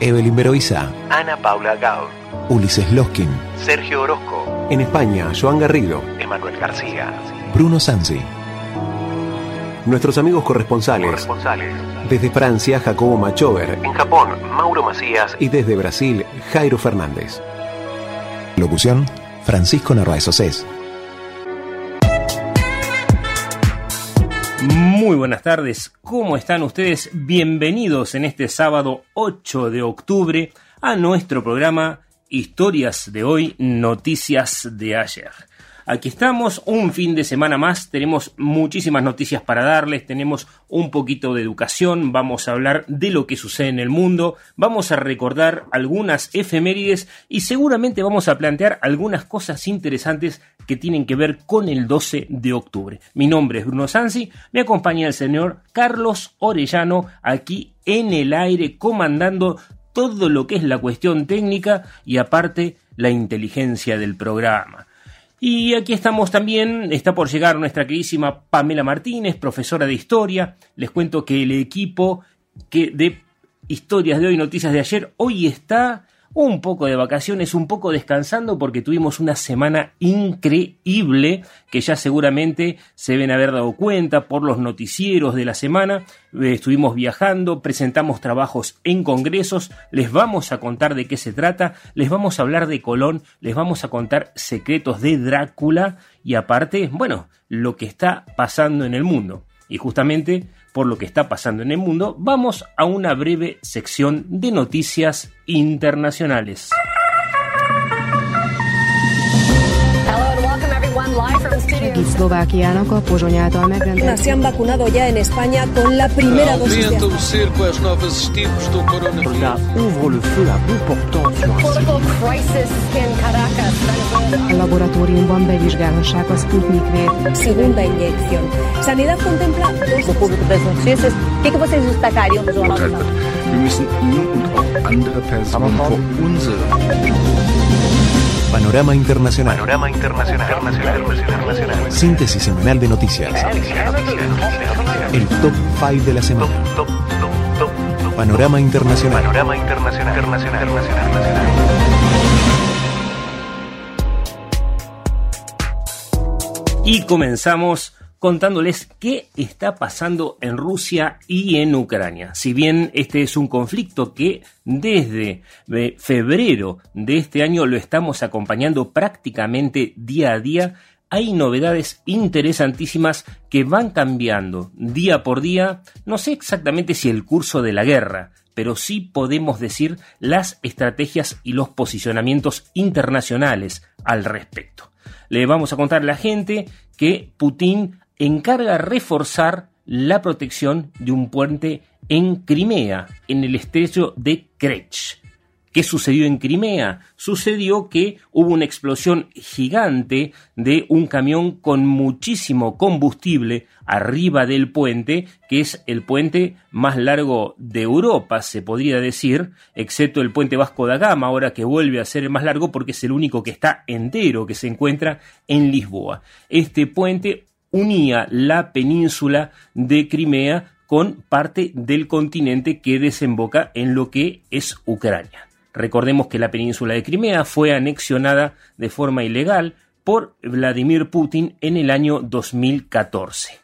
Evelyn Beroiza, Ana Paula Gao, Ulises Loskin, Sergio Orozco, en España, Joan Garrido, Emanuel García, Bruno Sansi. Nuestros amigos corresponsales. corresponsales. Desde Francia, Jacobo Machover. En Japón, Mauro Macías Y desde Brasil, Jairo Fernández. Locución, Francisco Narváez Océs. Muy buenas tardes, ¿cómo están ustedes? Bienvenidos en este sábado 8 de octubre a nuestro programa Historias de hoy, Noticias de ayer. Aquí estamos, un fin de semana más, tenemos muchísimas noticias para darles, tenemos un poquito de educación, vamos a hablar de lo que sucede en el mundo, vamos a recordar algunas efemérides y seguramente vamos a plantear algunas cosas interesantes que tienen que ver con el 12 de octubre. Mi nombre es Bruno Sansi, me acompaña el señor Carlos Orellano aquí en el aire comandando todo lo que es la cuestión técnica y aparte la inteligencia del programa. Y aquí estamos también, está por llegar nuestra queridísima Pamela Martínez, profesora de historia. Les cuento que el equipo que de historias de hoy, noticias de ayer, hoy está un poco de vacaciones, un poco descansando porque tuvimos una semana increíble que ya seguramente se deben haber dado cuenta por los noticieros de la semana. Eh, Estuvimos viajando, presentamos trabajos en congresos, les vamos a contar de qué se trata, les vamos a hablar de Colón, les vamos a contar secretos de Drácula y aparte, bueno, lo que está pasando en el mundo. Y justamente por lo que está pasando en el mundo, vamos a una breve sección de noticias internacionales. Szlovákiának a pozsony által megrendelt se han vacunado ya en España con la primera dosis de Aumenta o cerco às novas estirpes do coronavírus. Political crisis in Caracas, Venezuela. a laboratóriumban bevizsgálhassák a Sputnik V. segunda inyección. Sanidad contempla. O que, vocês destacariam? Wir müssen ihn und auch andere Personen vor unsere Panorama Internacional. Panorama Internacional. Internacional. Síntesis semanal de noticias. El top 5 de la semana. Top, top, top, top. Panorama Internacional. Panorama Internacional. Internacional. Internacional. Y comenzamos contándoles qué está pasando en Rusia y en Ucrania. Si bien este es un conflicto que desde eh, febrero de este año lo estamos acompañando prácticamente día a día, hay novedades interesantísimas que van cambiando día por día. No sé exactamente si el curso de la guerra, pero sí podemos decir las estrategias y los posicionamientos internacionales al respecto. Le vamos a contar a la gente que Putin encarga reforzar la protección de un puente en Crimea, en el estrecho de Kerch. ¿Qué sucedió en Crimea? Sucedió que hubo una explosión gigante de un camión con muchísimo combustible arriba del puente, que es el puente más largo de Europa, se podría decir, excepto el puente Vasco da Gama, ahora que vuelve a ser el más largo porque es el único que está entero, que se encuentra en Lisboa. Este puente unía la península de Crimea con parte del continente que desemboca en lo que es Ucrania. Recordemos que la península de Crimea fue anexionada de forma ilegal por Vladimir Putin en el año 2014.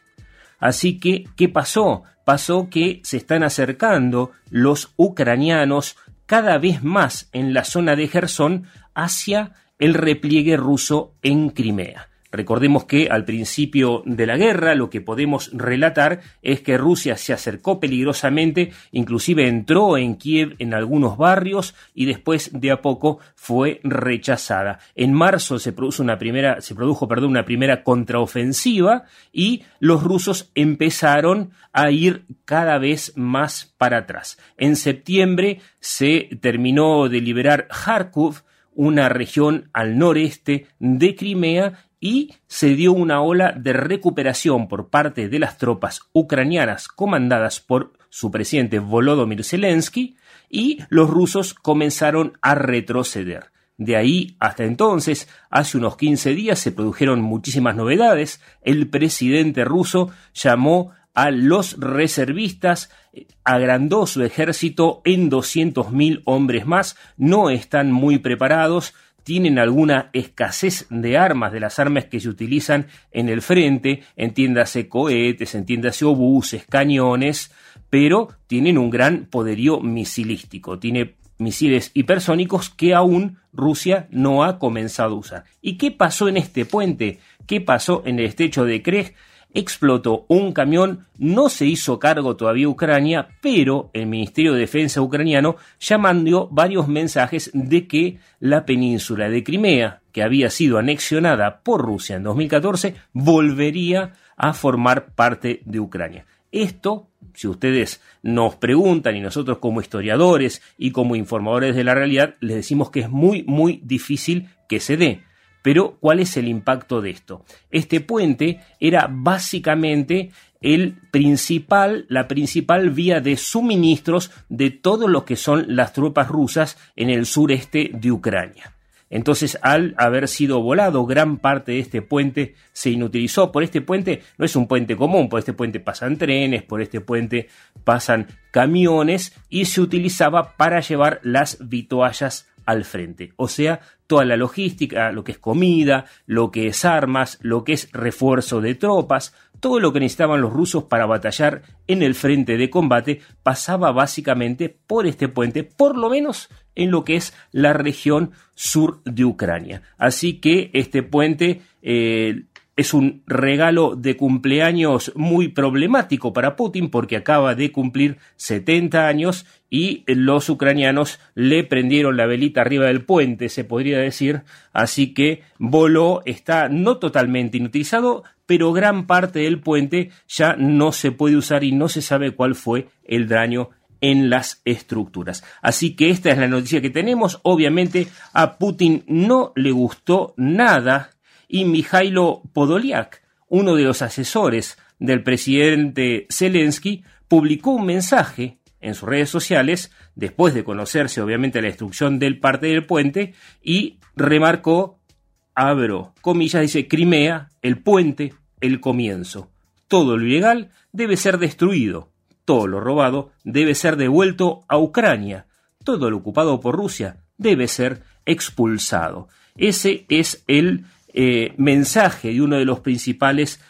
Así que, ¿qué pasó? Pasó que se están acercando los ucranianos cada vez más en la zona de Gerson hacia el repliegue ruso en Crimea. Recordemos que al principio de la guerra lo que podemos relatar es que Rusia se acercó peligrosamente, inclusive entró en Kiev en algunos barrios y después de a poco fue rechazada. En marzo se produjo una primera, se produjo, perdón, una primera contraofensiva y los rusos empezaron a ir cada vez más para atrás. En septiembre se terminó de liberar Kharkov, una región al noreste de Crimea y se dio una ola de recuperación por parte de las tropas ucranianas comandadas por su presidente Volodymyr Zelensky y los rusos comenzaron a retroceder. De ahí hasta entonces, hace unos 15 días se produjeron muchísimas novedades. El presidente ruso llamó a los reservistas, agrandó su ejército en 200.000 hombres más, no están muy preparados, tienen alguna escasez de armas, de las armas que se utilizan en el frente, entiéndase cohetes, entiéndase obuses, cañones, pero tienen un gran poderío misilístico, tiene misiles hipersónicos que aún Rusia no ha comenzado a usar. ¿Y qué pasó en este puente? ¿Qué pasó en el estrecho de Krej? Explotó un camión, no se hizo cargo todavía Ucrania, pero el Ministerio de Defensa ucraniano ya mandó varios mensajes de que la península de Crimea, que había sido anexionada por Rusia en 2014, volvería a formar parte de Ucrania. Esto, si ustedes nos preguntan y nosotros como historiadores y como informadores de la realidad, les decimos que es muy, muy difícil que se dé. Pero, ¿cuál es el impacto de esto? Este puente era básicamente el principal, la principal vía de suministros de todo lo que son las tropas rusas en el sureste de Ucrania. Entonces, al haber sido volado, gran parte de este puente se inutilizó. Por este puente no es un puente común, por este puente pasan trenes, por este puente pasan camiones y se utilizaba para llevar las vituallas al frente. O sea, toda la logística, lo que es comida, lo que es armas, lo que es refuerzo de tropas, todo lo que necesitaban los rusos para batallar en el frente de combate pasaba básicamente por este puente, por lo menos en lo que es la región sur de Ucrania. Así que este puente eh, es un regalo de cumpleaños muy problemático para Putin porque acaba de cumplir 70 años y los ucranianos le prendieron la velita arriba del puente, se podría decir, así que voló, está no totalmente inutilizado, pero gran parte del puente ya no se puede usar y no se sabe cuál fue el daño en las estructuras. Así que esta es la noticia que tenemos. Obviamente a Putin no le gustó nada y Mijailo Podoliak, uno de los asesores del presidente Zelensky, publicó un mensaje en sus redes sociales, después de conocerse obviamente la destrucción del parte del puente, y remarcó, abro comillas, dice, Crimea, el puente, el comienzo. Todo lo ilegal debe ser destruido, todo lo robado debe ser devuelto a Ucrania, todo lo ocupado por Rusia debe ser expulsado. Ese es el eh, mensaje de uno de los principales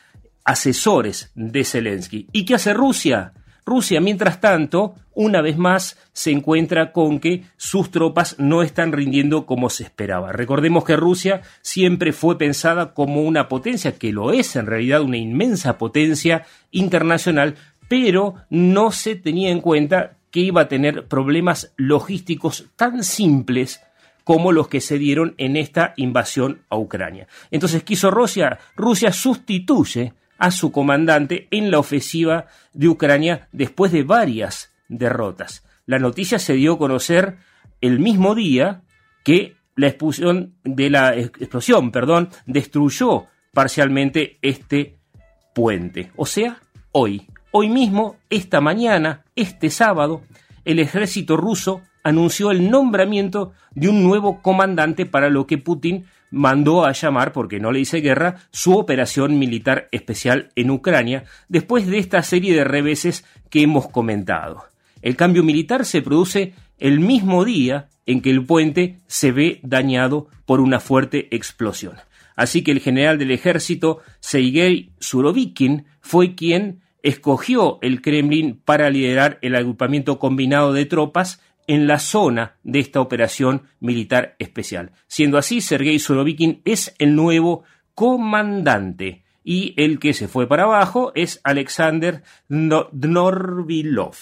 asesores de Zelensky. ¿Y qué hace Rusia? Rusia, mientras tanto, una vez más se encuentra con que sus tropas no están rindiendo como se esperaba. Recordemos que Rusia siempre fue pensada como una potencia, que lo es en realidad una inmensa potencia internacional, pero no se tenía en cuenta que iba a tener problemas logísticos tan simples como los que se dieron en esta invasión a Ucrania. Entonces quiso Rusia, Rusia sustituye a su comandante en la ofensiva de Ucrania después de varias derrotas. La noticia se dio a conocer el mismo día que la explosión de la explosión, perdón, destruyó parcialmente este puente. O sea, hoy, hoy mismo, esta mañana, este sábado, el ejército ruso anunció el nombramiento de un nuevo comandante para lo que Putin mandó a llamar, porque no le hice guerra, su operación militar especial en Ucrania, después de esta serie de reveses que hemos comentado. El cambio militar se produce el mismo día en que el puente se ve dañado por una fuerte explosión. Así que el general del ejército, Sergei Surovikin, fue quien escogió el Kremlin para liderar el agrupamiento combinado de tropas en la zona de esta operación militar especial. Siendo así, Sergei Sorovikin es el nuevo comandante. Y el que se fue para abajo es Alexander No- Norvilov.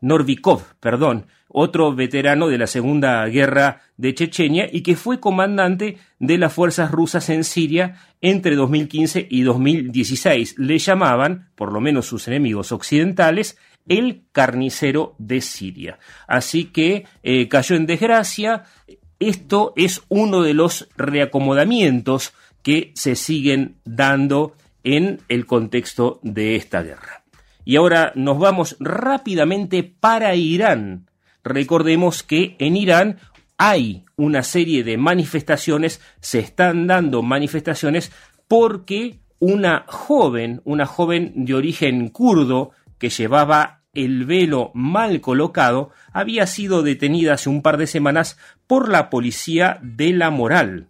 Norvikov, perdón, otro veterano de la Segunda Guerra de Chechenia y que fue comandante de las fuerzas rusas en Siria entre 2015 y 2016. Le llamaban, por lo menos sus enemigos occidentales, el carnicero de Siria. Así que eh, cayó en desgracia. Esto es uno de los reacomodamientos que se siguen dando en el contexto de esta guerra. Y ahora nos vamos rápidamente para Irán. Recordemos que en Irán hay una serie de manifestaciones, se están dando manifestaciones porque una joven, una joven de origen kurdo que llevaba el velo mal colocado, había sido detenida hace un par de semanas por la policía de la moral.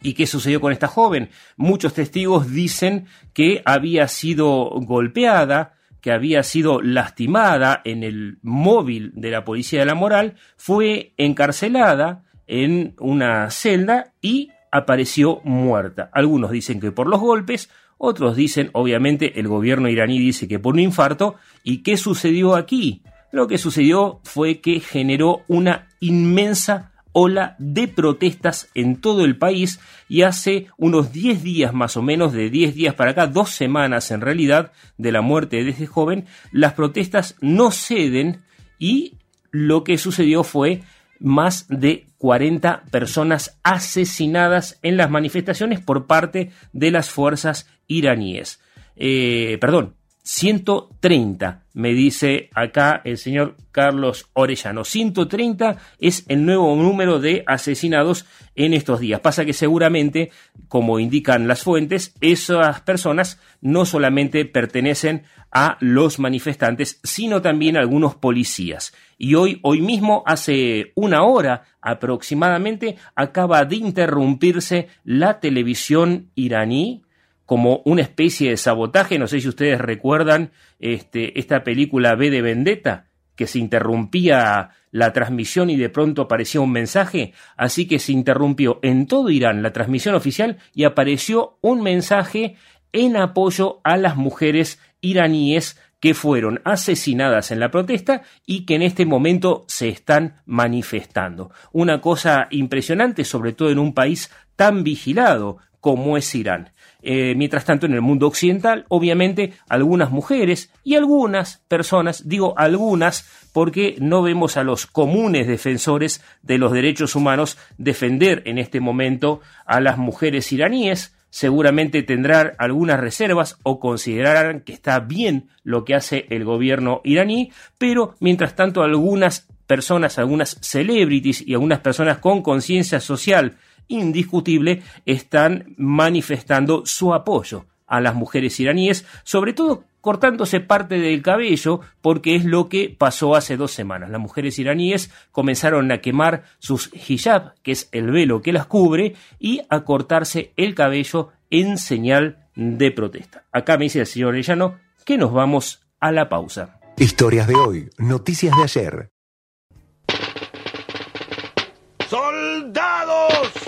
¿Y qué sucedió con esta joven? Muchos testigos dicen que había sido golpeada, que había sido lastimada en el móvil de la policía de la moral, fue encarcelada en una celda y apareció muerta. Algunos dicen que por los golpes, otros dicen, obviamente, el gobierno iraní dice que por un infarto. ¿Y qué sucedió aquí? Lo que sucedió fue que generó una inmensa ola de protestas en todo el país y hace unos 10 días más o menos, de 10 días para acá, dos semanas en realidad, de la muerte de este joven, las protestas no ceden y lo que sucedió fue más de 40 personas asesinadas en las manifestaciones por parte de las fuerzas iraníes. Eh, perdón, 130, me dice acá el señor Carlos Orellano. 130 es el nuevo número de asesinados en estos días. Pasa que seguramente, como indican las fuentes, esas personas no solamente pertenecen a los manifestantes, sino también a algunos policías. Y hoy, hoy mismo, hace una hora aproximadamente, acaba de interrumpirse la televisión iraní como una especie de sabotaje. No sé si ustedes recuerdan este, esta película B de Vendetta, que se interrumpía la transmisión y de pronto aparecía un mensaje. Así que se interrumpió en todo Irán la transmisión oficial y apareció un mensaje en apoyo a las mujeres iraníes que fueron asesinadas en la protesta y que en este momento se están manifestando. Una cosa impresionante, sobre todo en un país tan vigilado como es Irán. Eh, mientras tanto, en el mundo occidental, obviamente, algunas mujeres y algunas personas, digo algunas, porque no vemos a los comunes defensores de los derechos humanos defender en este momento a las mujeres iraníes, seguramente tendrán algunas reservas o considerarán que está bien lo que hace el gobierno iraní, pero mientras tanto algunas personas, algunas celebrities y algunas personas con conciencia social indiscutible están manifestando su apoyo a las mujeres iraníes, sobre todo cortándose parte del cabello, porque es lo que pasó hace dos semanas. Las mujeres iraníes comenzaron a quemar sus hijab, que es el velo que las cubre, y a cortarse el cabello en señal de protesta. Acá me dice el señor Orellano que nos vamos a la pausa. Historias de hoy, noticias de ayer. ¡Soldados!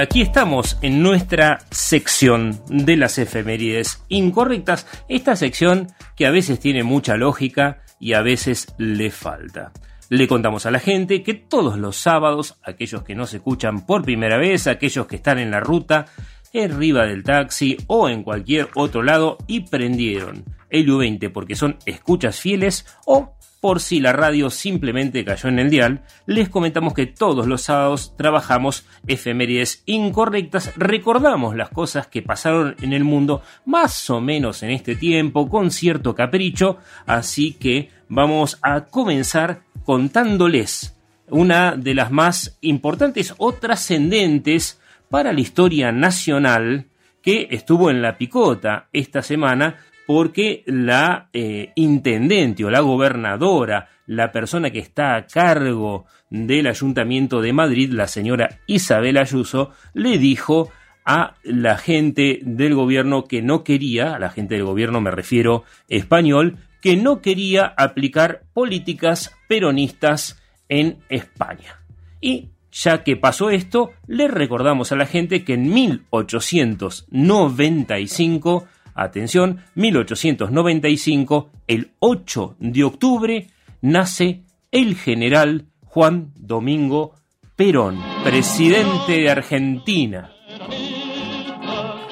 Aquí estamos en nuestra sección de las efemérides incorrectas, esta sección que a veces tiene mucha lógica y a veces le falta. Le contamos a la gente que todos los sábados, aquellos que no se escuchan por primera vez, aquellos que están en la ruta, arriba del taxi o en cualquier otro lado y prendieron el U20 porque son escuchas fieles o por si la radio simplemente cayó en el dial, les comentamos que todos los sábados trabajamos efemérides incorrectas, recordamos las cosas que pasaron en el mundo más o menos en este tiempo con cierto capricho, así que vamos a comenzar contándoles una de las más importantes o trascendentes para la historia nacional que estuvo en la picota esta semana porque la eh, intendente o la gobernadora, la persona que está a cargo del ayuntamiento de Madrid, la señora Isabel Ayuso, le dijo a la gente del gobierno que no quería, a la gente del gobierno me refiero español, que no quería aplicar políticas peronistas en España. Y ya que pasó esto, le recordamos a la gente que en 1895 atención, 1895, el 8 de octubre, nace el general Juan Domingo Perón, presidente de Argentina.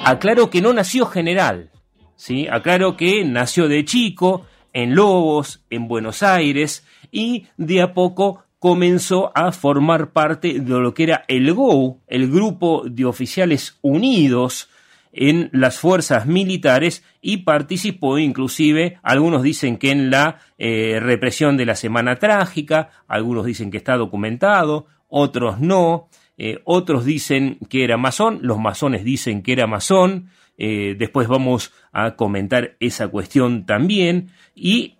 Aclaro que no nació general, ¿sí? aclaro que nació de chico en Lobos, en Buenos Aires, y de a poco comenzó a formar parte de lo que era el GO, el Grupo de Oficiales Unidos, en las fuerzas militares y participó inclusive, algunos dicen que en la eh, represión de la Semana Trágica, algunos dicen que está documentado, otros no, eh, otros dicen que era masón, los masones dicen que era masón, eh, después vamos a comentar esa cuestión también, y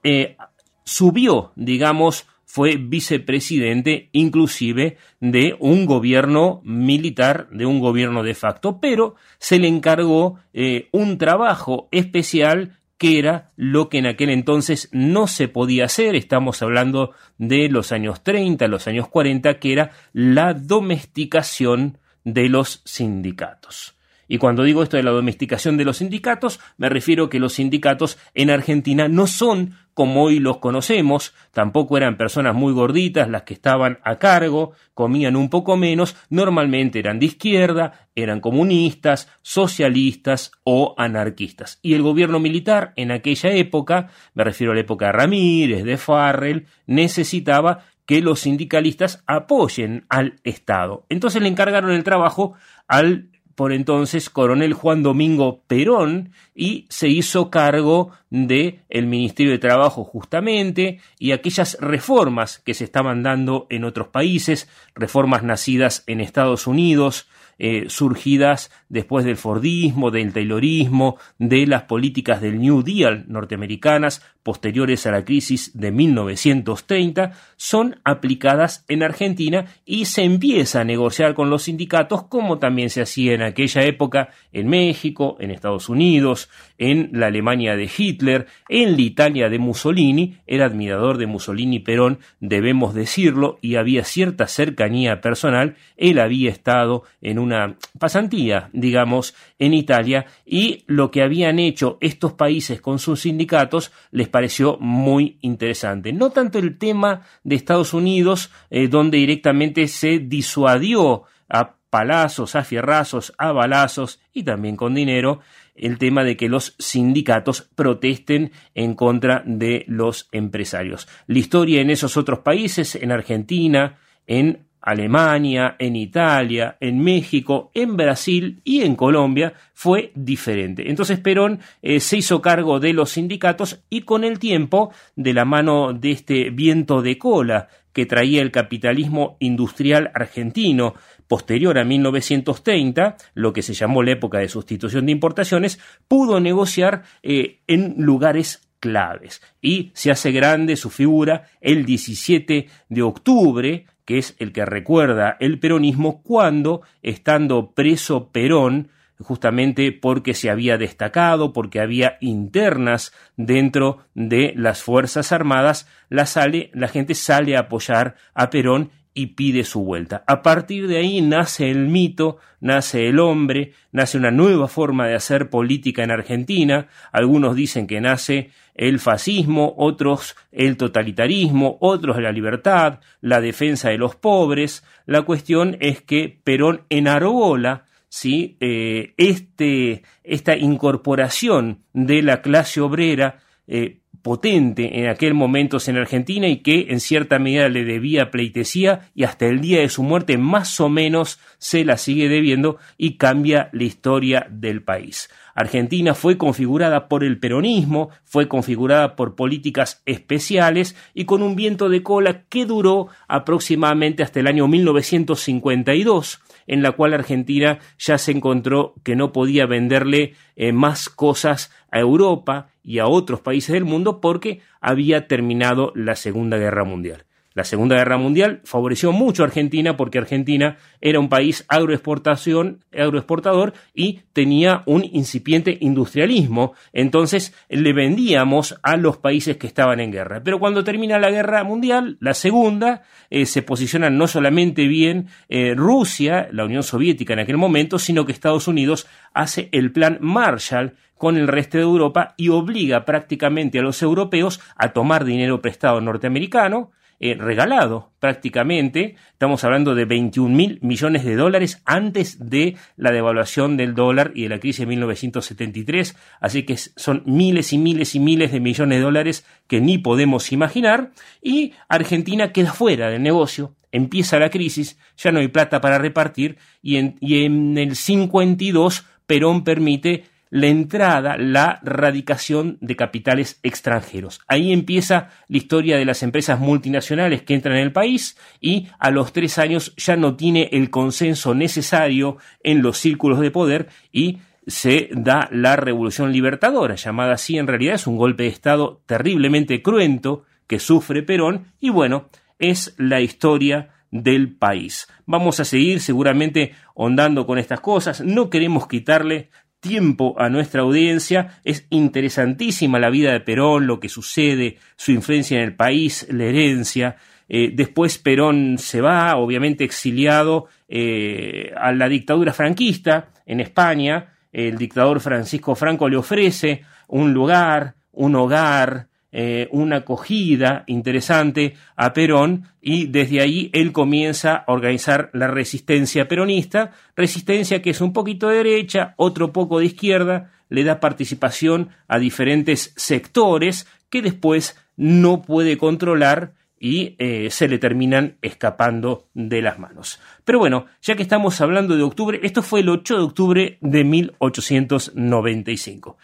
subió, digamos, fue vicepresidente inclusive de un gobierno militar, de un gobierno de facto, pero se le encargó eh, un trabajo especial que era lo que en aquel entonces no se podía hacer, estamos hablando de los años 30, los años 40, que era la domesticación de los sindicatos. Y cuando digo esto de la domesticación de los sindicatos, me refiero que los sindicatos en Argentina no son como hoy los conocemos, tampoco eran personas muy gorditas las que estaban a cargo, comían un poco menos, normalmente eran de izquierda, eran comunistas, socialistas o anarquistas. Y el gobierno militar en aquella época, me refiero a la época de Ramírez, de Farrell, necesitaba que los sindicalistas apoyen al Estado. Entonces le encargaron el trabajo al por entonces coronel Juan Domingo Perón y se hizo cargo de el Ministerio de Trabajo justamente y aquellas reformas que se estaban dando en otros países, reformas nacidas en Estados Unidos, eh, surgidas después del Fordismo, del Taylorismo, de las políticas del New Deal norteamericanas posteriores a la crisis de 1930, son aplicadas en Argentina y se empieza a negociar con los sindicatos como también se hacía en aquella época en México, en Estados Unidos, en la Alemania de Hitler, en la Italia de Mussolini, era admirador de Mussolini Perón, debemos decirlo, y había cierta cercanía personal, él había estado en una pasantía, digamos, en Italia, y lo que habían hecho estos países con sus sindicatos les pareció muy interesante. No tanto el tema de Estados Unidos, eh, donde directamente se disuadió a palazos, a fierrazos, a balazos y también con dinero el tema de que los sindicatos protesten en contra de los empresarios. La historia en esos otros países, en Argentina, en Alemania, en Italia, en México, en Brasil y en Colombia fue diferente. Entonces Perón eh, se hizo cargo de los sindicatos y con el tiempo, de la mano de este viento de cola que traía el capitalismo industrial argentino posterior a 1930, lo que se llamó la época de sustitución de importaciones, pudo negociar eh, en lugares claves. Y se hace grande su figura el 17 de octubre que es el que recuerda el peronismo cuando, estando preso Perón, justamente porque se había destacado, porque había internas dentro de las Fuerzas Armadas, la, sale, la gente sale a apoyar a Perón y pide su vuelta. A partir de ahí nace el mito, nace el hombre, nace una nueva forma de hacer política en Argentina. Algunos dicen que nace el fascismo, otros el totalitarismo, otros la libertad, la defensa de los pobres. La cuestión es que Perón enarbola ¿sí? Eh, este, esta incorporación de la clase obrera eh, potente en aquel momento en Argentina y que en cierta medida le debía pleitesía y hasta el día de su muerte más o menos se la sigue debiendo y cambia la historia del país. Argentina fue configurada por el peronismo, fue configurada por políticas especiales y con un viento de cola que duró aproximadamente hasta el año 1952 en la cual Argentina ya se encontró que no podía venderle eh, más cosas a Europa y a otros países del mundo porque había terminado la Segunda Guerra Mundial. La Segunda Guerra Mundial favoreció mucho a Argentina porque Argentina era un país agroexportación, agroexportador y tenía un incipiente industrialismo. Entonces le vendíamos a los países que estaban en guerra. Pero cuando termina la Guerra Mundial, la Segunda, eh, se posiciona no solamente bien eh, Rusia, la Unión Soviética en aquel momento, sino que Estados Unidos hace el plan Marshall con el resto de Europa y obliga prácticamente a los europeos a tomar dinero prestado norteamericano, eh, regalado prácticamente. Estamos hablando de 21 mil millones de dólares antes de la devaluación del dólar y de la crisis de 1973. Así que son miles y miles y miles de millones de dólares que ni podemos imaginar. Y Argentina queda fuera del negocio. Empieza la crisis, ya no hay plata para repartir y en, y en el 52 Perón permite la entrada, la radicación de capitales extranjeros. Ahí empieza la historia de las empresas multinacionales que entran en el país y a los tres años ya no tiene el consenso necesario en los círculos de poder y se da la revolución libertadora, llamada así en realidad es un golpe de Estado terriblemente cruento que sufre Perón y bueno, es la historia del país. Vamos a seguir seguramente ondando con estas cosas, no queremos quitarle tiempo a nuestra audiencia. Es interesantísima la vida de Perón, lo que sucede, su influencia en el país, la herencia. Eh, después Perón se va, obviamente exiliado eh, a la dictadura franquista en España. El dictador Francisco Franco le ofrece un lugar, un hogar, eh, una acogida interesante a Perón y desde ahí él comienza a organizar la resistencia peronista, resistencia que es un poquito de derecha, otro poco de izquierda, le da participación a diferentes sectores que después no puede controlar y eh, se le terminan escapando de las manos. Pero bueno, ya que estamos hablando de octubre, esto fue el 8 de octubre de 1895.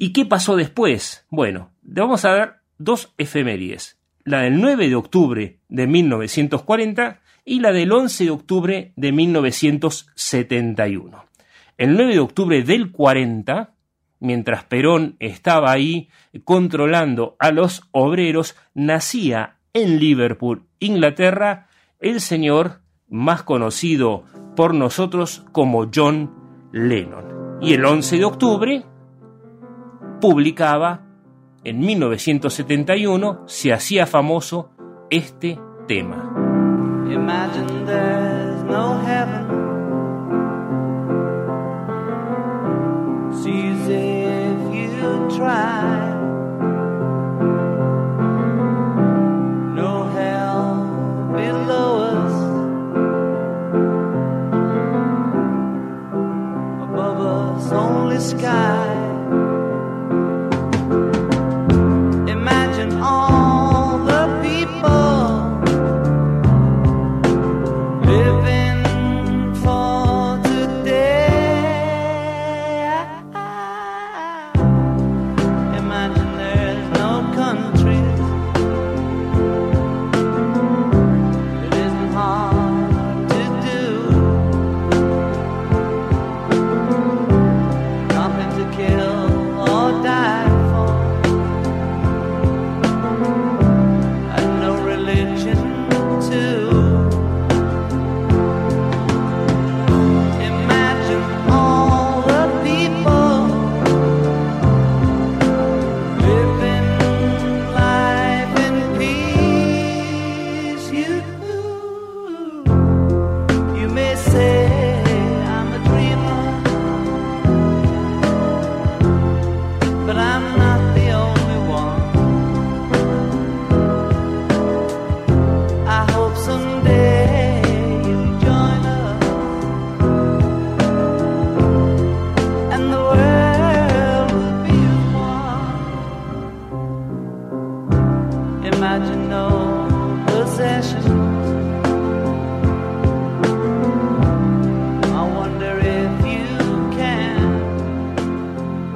¿Y qué pasó después? Bueno, vamos a ver dos efemérides. La del 9 de octubre de 1940 y la del 11 de octubre de 1971. El 9 de octubre del 40, mientras Perón estaba ahí controlando a los obreros, nacía en Liverpool, Inglaterra, el señor más conocido por nosotros como John Lennon. Y el 11 de octubre publicaba en 1971, se hacía famoso este tema.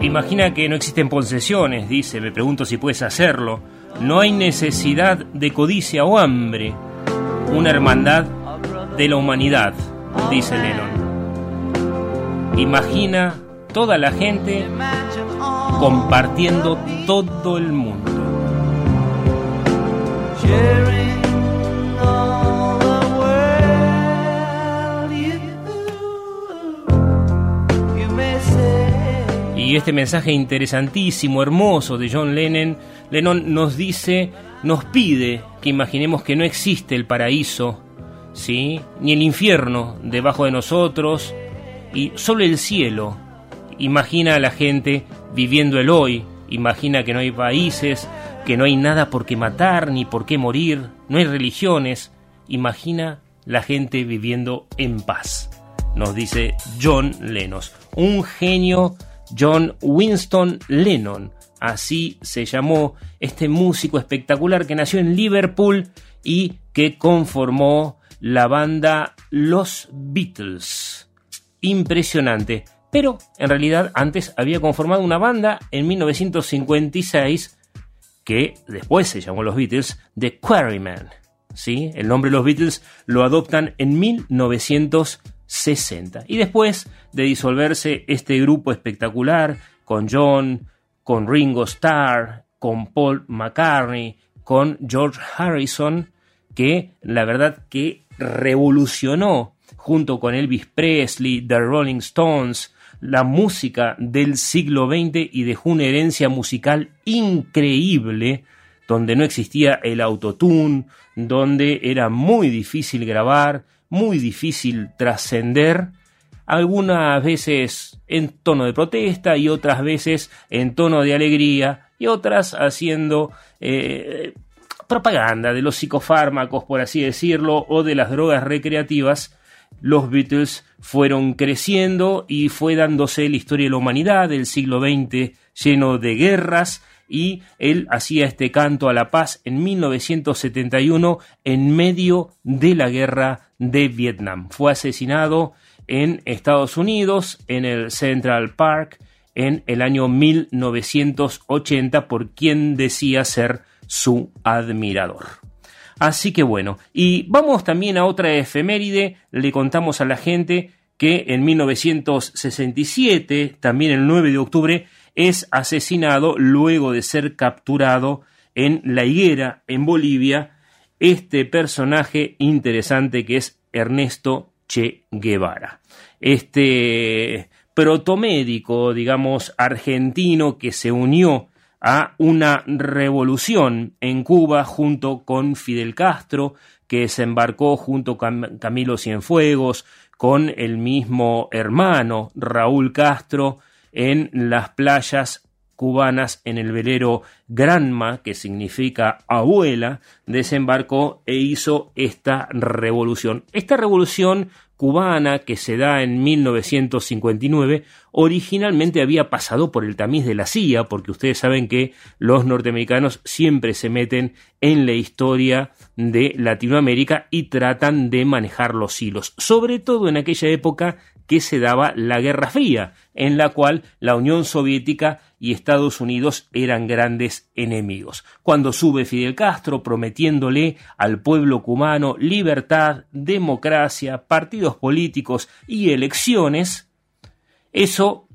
Imagina que no existen posesiones, dice, me pregunto si puedes hacerlo. No hay necesidad de codicia o hambre. Una hermandad de la humanidad, dice Lennon. Imagina toda la gente compartiendo todo el mundo. Y este mensaje interesantísimo, hermoso de John Lennon, Lennon nos dice, nos pide que imaginemos que no existe el paraíso, ¿sí? ni el infierno debajo de nosotros, y solo el cielo. Imagina a la gente viviendo el hoy, imagina que no hay países, que no hay nada por qué matar ni por qué morir, no hay religiones. Imagina la gente viviendo en paz, nos dice John Lennon, un genio John Winston Lennon, así se llamó este músico espectacular que nació en Liverpool y que conformó la banda Los Beatles. Impresionante. Pero en realidad antes había conformado una banda en 1956 que después se llamó Los Beatles, The Quarrymen. ¿sí? El nombre de los Beatles lo adoptan en 1960. Y después de disolverse este grupo espectacular con John, con Ringo Starr, con Paul McCartney, con George Harrison, que la verdad que revolucionó junto con Elvis Presley, The Rolling Stones, la música del siglo XX y dejó una herencia musical increíble, donde no existía el autotune, donde era muy difícil grabar, muy difícil trascender, algunas veces en tono de protesta y otras veces en tono de alegría y otras haciendo eh, propaganda de los psicofármacos, por así decirlo, o de las drogas recreativas, los Beatles fueron creciendo y fue dándose la historia de la humanidad del siglo XX lleno de guerras y él hacía este canto a la paz en 1971 en medio de la guerra de Vietnam. Fue asesinado en Estados Unidos, en el Central Park, en el año 1980 por quien decía ser su admirador. Así que bueno, y vamos también a otra efeméride, le contamos a la gente que en 1967, también el 9 de octubre, es asesinado luego de ser capturado en La Higuera, en Bolivia, este personaje interesante que es Ernesto Che Guevara. Este protomédico, digamos, argentino que se unió a una revolución en Cuba junto con Fidel Castro, que desembarcó junto con Camilo Cienfuegos, con el mismo hermano Raúl Castro, en las playas cubanas en el velero Granma, que significa abuela, desembarcó e hizo esta revolución. Esta revolución cubana que se da en 1959 originalmente había pasado por el tamiz de la CIA, porque ustedes saben que los norteamericanos siempre se meten en la historia de Latinoamérica y tratan de manejar los hilos, sobre todo en aquella época que se daba la Guerra Fría, en la cual la Unión Soviética y Estados Unidos eran grandes enemigos. Cuando sube Fidel Castro prometiéndole al pueblo cubano libertad, democracia, partidos políticos y elecciones, eso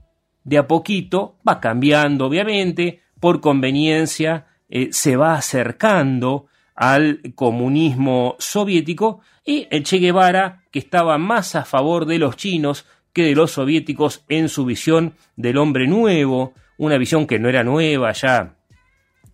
de a poquito va cambiando, obviamente, por conveniencia, eh, se va acercando al comunismo soviético y el Che Guevara, que estaba más a favor de los chinos que de los soviéticos en su visión del hombre nuevo, una visión que no era nueva, ya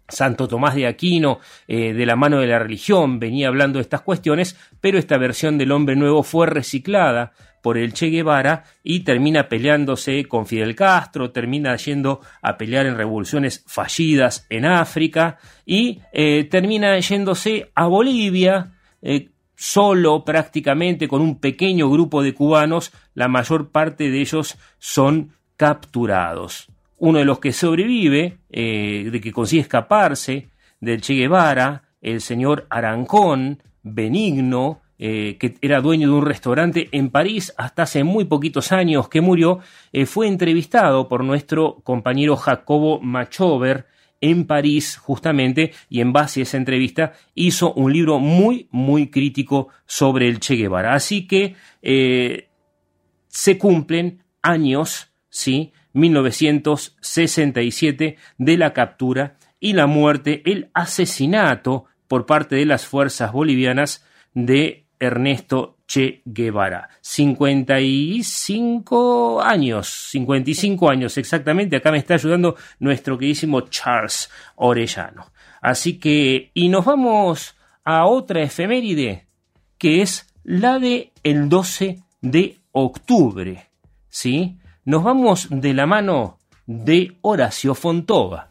Santo Tomás de Aquino, eh, de la mano de la religión, venía hablando de estas cuestiones, pero esta versión del hombre nuevo fue reciclada por el Che Guevara y termina peleándose con Fidel Castro, termina yendo a pelear en revoluciones fallidas en África y eh, termina yéndose a Bolivia, eh, solo prácticamente con un pequeño grupo de cubanos, la mayor parte de ellos son capturados. Uno de los que sobrevive, eh, de que consigue escaparse del Che Guevara, el señor Arancón, benigno, eh, que era dueño de un restaurante en París hasta hace muy poquitos años que murió, eh, fue entrevistado por nuestro compañero Jacobo Machover en París justamente y en base a esa entrevista hizo un libro muy muy crítico sobre el Che Guevara. Así que se cumplen años, ¿sí? 1967 de la captura y la muerte, el asesinato por parte de las fuerzas bolivianas de Ernesto Che Guevara. 55 años, 55 años exactamente. Acá me está ayudando nuestro queridísimo Charles Orellano. Así que, y nos vamos a otra efeméride, que es la de el 12 de octubre. ¿Sí? Nos vamos de la mano de Horacio Fontova.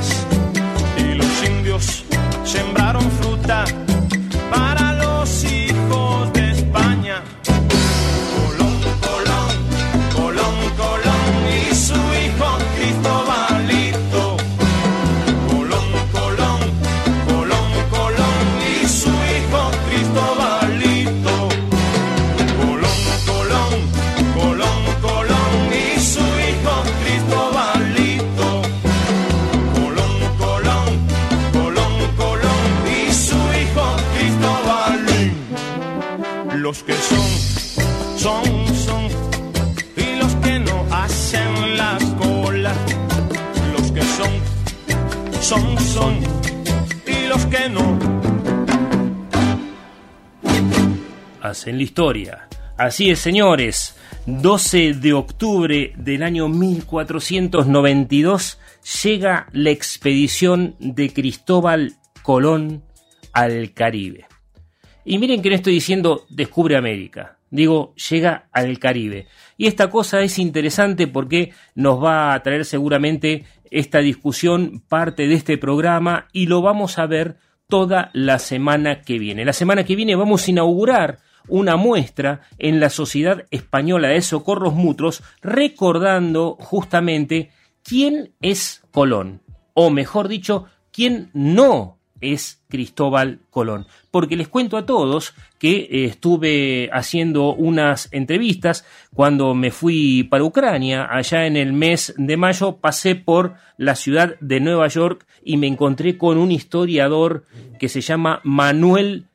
grass. Hacen la historia. Así es, señores. 12 de octubre del año 1492 llega la expedición de Cristóbal Colón al Caribe. Y miren que no estoy diciendo descubre América, digo llega al Caribe. Y esta cosa es interesante porque nos va a traer seguramente esta discusión parte de este programa y lo vamos a ver toda la semana que viene. La semana que viene vamos a inaugurar una muestra en la Sociedad Española de Socorros Mutuos recordando justamente quién es Colón, o mejor dicho, quién no es Cristóbal Colón. Porque les cuento a todos que eh, estuve haciendo unas entrevistas cuando me fui para Ucrania, allá en el mes de mayo, pasé por la ciudad de Nueva York y me encontré con un historiador que se llama Manuel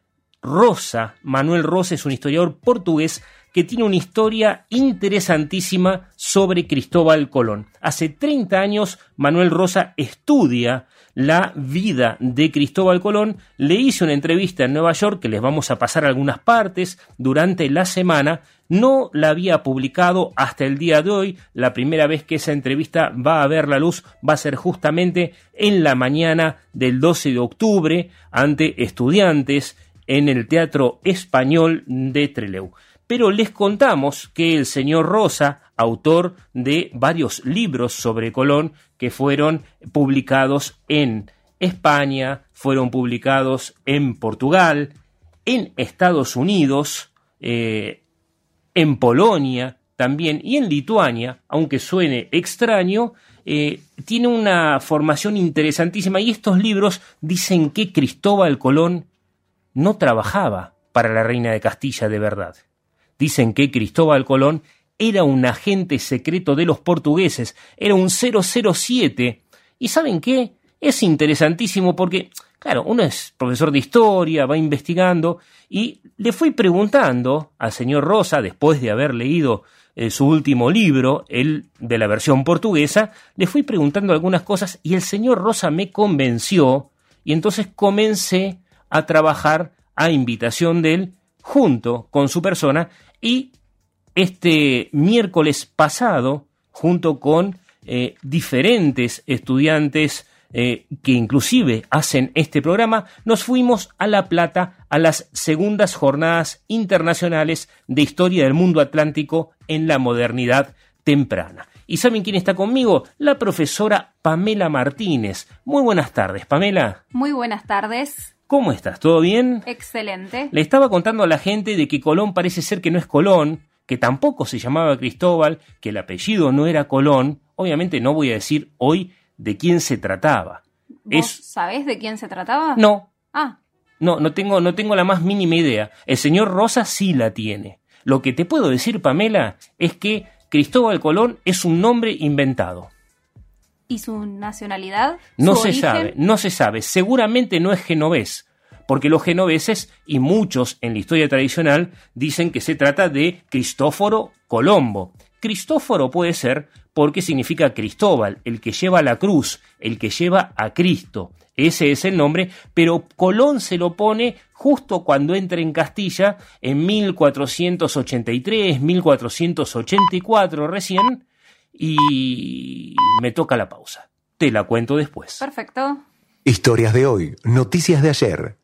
Rosa. Manuel Rosa es un historiador portugués que tiene una historia interesantísima sobre Cristóbal Colón. Hace 30 años Manuel Rosa estudia la vida de Cristóbal Colón. Le hice una entrevista en Nueva York que les vamos a pasar algunas partes durante la semana. No la había publicado hasta el día de hoy. La primera vez que esa entrevista va a ver la luz va a ser justamente en la mañana del 12 de octubre ante estudiantes en el Teatro Español de Trelew. pero les contamos que el señor Rosa, autor de varios libros sobre Colón que fueron publicados en España, fueron publicados en Portugal, en Estados Unidos, eh, en Polonia también y en Lituania, aunque suene extraño, eh, tiene una formación interesantísima y estos libros dicen que Cristóbal Colón no trabajaba para la reina de Castilla de verdad. Dicen que Cristóbal Colón era un agente secreto de los portugueses, era un 007. ¿Y saben qué? Es interesantísimo porque, claro, uno es profesor de historia, va investigando, y le fui preguntando al señor Rosa, después de haber leído eh, su último libro, el de la versión portuguesa, le fui preguntando algunas cosas y el señor Rosa me convenció, y entonces comencé a trabajar a invitación de él junto con su persona y este miércoles pasado, junto con eh, diferentes estudiantes eh, que inclusive hacen este programa, nos fuimos a La Plata a las segundas jornadas internacionales de historia del mundo atlántico en la modernidad temprana. ¿Y saben quién está conmigo? La profesora Pamela Martínez. Muy buenas tardes, Pamela. Muy buenas tardes. ¿Cómo estás? ¿Todo bien? Excelente. Le estaba contando a la gente de que Colón parece ser que no es Colón, que tampoco se llamaba Cristóbal, que el apellido no era Colón. Obviamente no voy a decir hoy de quién se trataba. ¿Vos sabés de quién se trataba? No. Ah. No, no tengo, no tengo la más mínima idea. El señor Rosa sí la tiene. Lo que te puedo decir, Pamela, es que Cristóbal Colón es un nombre inventado. ¿Y su nacionalidad? No ¿Su se origen? sabe, no se sabe. Seguramente no es genovés, porque los genoveses y muchos en la historia tradicional dicen que se trata de Cristóforo Colombo. Cristóforo puede ser porque significa Cristóbal, el que lleva la cruz, el que lleva a Cristo. Ese es el nombre, pero Colón se lo pone justo cuando entra en Castilla en 1483, 1484 recién, y me toca la pausa. Te la cuento después. Perfecto. Historias de hoy, noticias de ayer.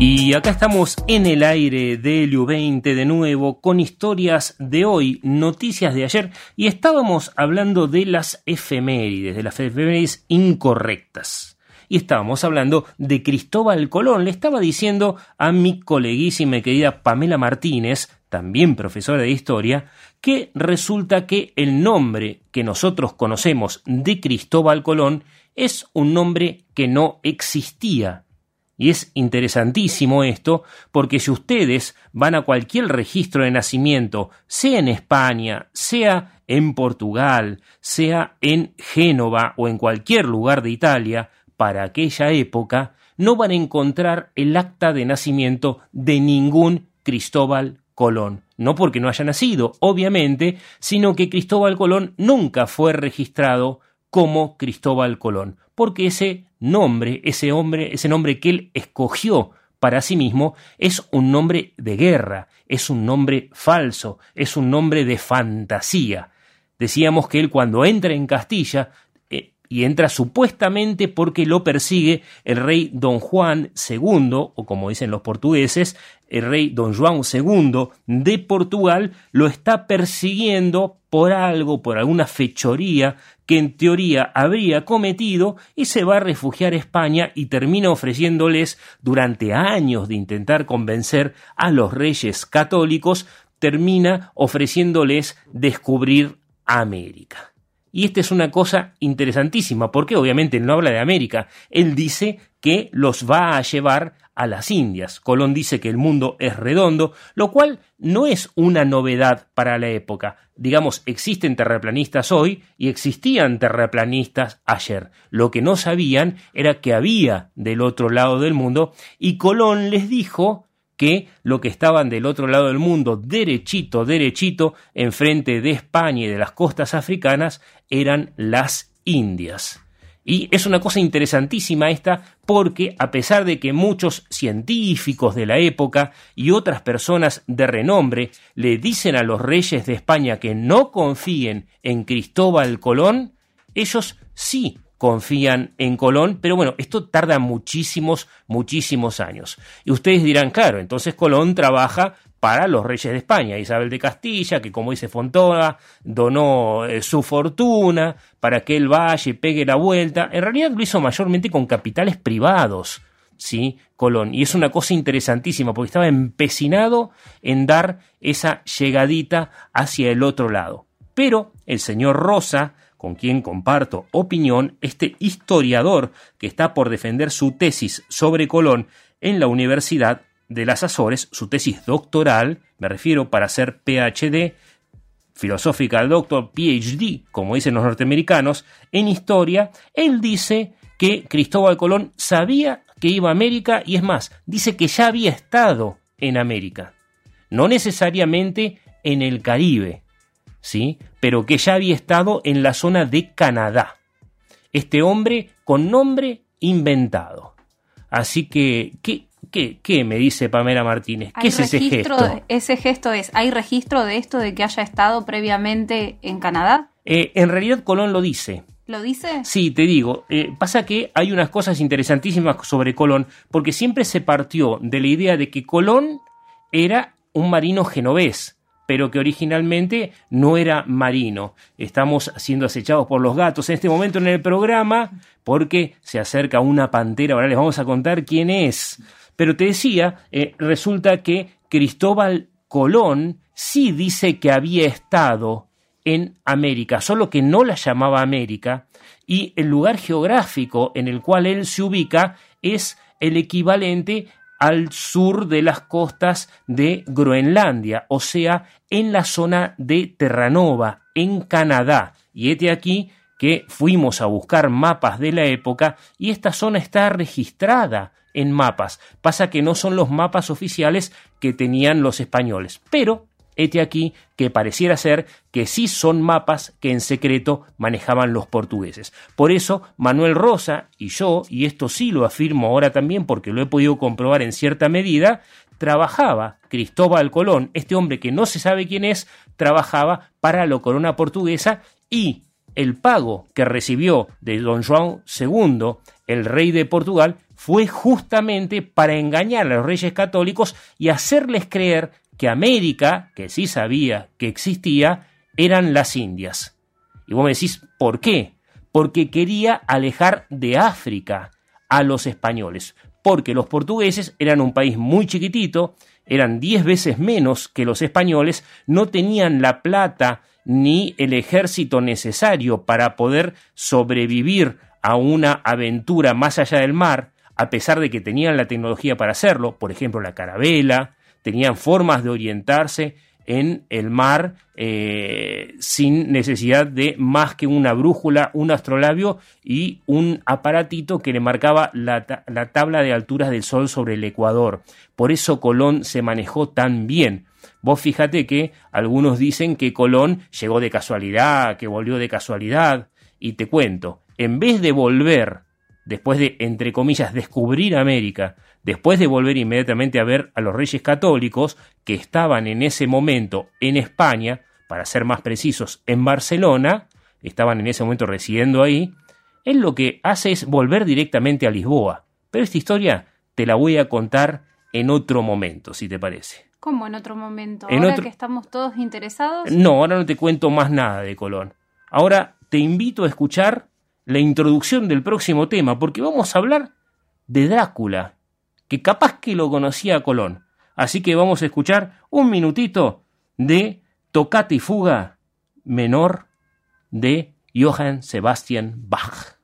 Y acá estamos en el aire de LU20 de nuevo con historias de hoy, noticias de ayer y estábamos hablando de las efemérides, de las efemérides incorrectas. Y estábamos hablando de Cristóbal Colón. Le estaba diciendo a mi coleguísima y querida Pamela Martínez, también profesora de historia, que resulta que el nombre que nosotros conocemos de Cristóbal Colón es un nombre que no existía y es interesantísimo esto, porque si ustedes van a cualquier registro de nacimiento, sea en España, sea en Portugal, sea en Génova o en cualquier lugar de Italia, para aquella época, no van a encontrar el acta de nacimiento de ningún Cristóbal Colón. No porque no haya nacido, obviamente, sino que Cristóbal Colón nunca fue registrado como Cristóbal Colón, porque ese nombre, ese hombre, ese nombre que él escogió para sí mismo es un nombre de guerra, es un nombre falso, es un nombre de fantasía. Decíamos que él cuando entra en Castilla y entra supuestamente porque lo persigue el rey Don Juan II, o como dicen los portugueses, el rey Don Juan II de Portugal, lo está persiguiendo por algo, por alguna fechoría que en teoría habría cometido y se va a refugiar a España y termina ofreciéndoles durante años de intentar convencer a los reyes católicos, termina ofreciéndoles descubrir América. Y esta es una cosa interesantísima, porque obviamente él no habla de América, él dice que los va a llevar a las Indias. Colón dice que el mundo es redondo, lo cual no es una novedad para la época. Digamos, existen terraplanistas hoy y existían terraplanistas ayer. Lo que no sabían era que había del otro lado del mundo y Colón les dijo que lo que estaban del otro lado del mundo, derechito, derechito, enfrente de España y de las costas africanas, eran las Indias. Y es una cosa interesantísima esta porque a pesar de que muchos científicos de la época y otras personas de renombre le dicen a los reyes de España que no confíen en Cristóbal Colón, ellos sí confían en Colón, pero bueno, esto tarda muchísimos, muchísimos años. Y ustedes dirán, claro, entonces Colón trabaja para los reyes de España, Isabel de Castilla, que como dice Fontona, donó eh, su fortuna para que vaya y pegue la vuelta. En realidad lo hizo mayormente con capitales privados, ¿sí? Colón. Y es una cosa interesantísima, porque estaba empecinado en dar esa llegadita hacia el otro lado. Pero el señor Rosa, con quien comparto opinión, este historiador que está por defender su tesis sobre Colón en la Universidad de las Azores, su tesis doctoral, me refiero para hacer PhD, Philosophical Doctor, PhD, como dicen los norteamericanos, en historia, él dice que Cristóbal Colón sabía que iba a América y es más, dice que ya había estado en América, no necesariamente en el Caribe, ¿sí? pero que ya había estado en la zona de Canadá. Este hombre con nombre inventado. Así que, ¿qué, qué, qué me dice Pamela Martínez? ¿Qué ¿Hay es ese gesto? de- ese gesto es, ¿hay registro de esto de que haya estado previamente en Canadá? Eh, en realidad Colón lo dice. ¿Lo dice? Sí, te digo, eh, pasa que hay unas cosas interesantísimas sobre Colón, porque siempre se partió de la idea de que Colón era un marino genovés, pero que originalmente no era marino. Estamos siendo acechados por los gatos en este momento en el programa, porque se acerca una pantera, ahora les vamos a contar quién es. Pero te decía, eh, resulta que Cristóbal Colón sí dice que había estado en América, solo que no la llamaba América, y el lugar geográfico en el cual él se ubica es el equivalente al sur de las costas de Groenlandia, o sea, en la zona de Terranova, en Canadá. Y este aquí que fuimos a buscar mapas de la época y esta zona está registrada en mapas. Pasa que no son los mapas oficiales que tenían los españoles, pero Hete aquí que pareciera ser que sí son mapas que en secreto manejaban los portugueses. Por eso, Manuel Rosa y yo, y esto sí lo afirmo ahora también porque lo he podido comprobar en cierta medida, trabajaba Cristóbal Colón, este hombre que no se sabe quién es, trabajaba para la corona portuguesa y el pago que recibió de don João II, el rey de Portugal, fue justamente para engañar a los reyes católicos y hacerles creer que América, que sí sabía que existía, eran las Indias. Y vos me decís, ¿por qué? Porque quería alejar de África a los españoles, porque los portugueses eran un país muy chiquitito, eran diez veces menos que los españoles, no tenían la plata ni el ejército necesario para poder sobrevivir a una aventura más allá del mar, a pesar de que tenían la tecnología para hacerlo, por ejemplo la carabela, tenían formas de orientarse en el mar eh, sin necesidad de más que una brújula, un astrolabio y un aparatito que le marcaba la, la tabla de alturas del Sol sobre el Ecuador. Por eso Colón se manejó tan bien. Vos fíjate que algunos dicen que Colón llegó de casualidad, que volvió de casualidad, y te cuento, en vez de volver después de, entre comillas, descubrir América, después de volver inmediatamente a ver a los reyes católicos que estaban en ese momento en España, para ser más precisos, en Barcelona, estaban en ese momento residiendo ahí, él lo que hace es volver directamente a Lisboa. Pero esta historia te la voy a contar en otro momento, si te parece. ¿Cómo en otro momento? En Ahora otro- que estamos todos interesados. No, ahora no te cuento más nada de Colón. Ahora te invito a escuchar la introducción del próximo tema, porque vamos a hablar de Drácula, que capaz que lo conocía Colón. Así que vamos a escuchar un minutito de Tocata y Fuga menor de Johann Sebastian Bach.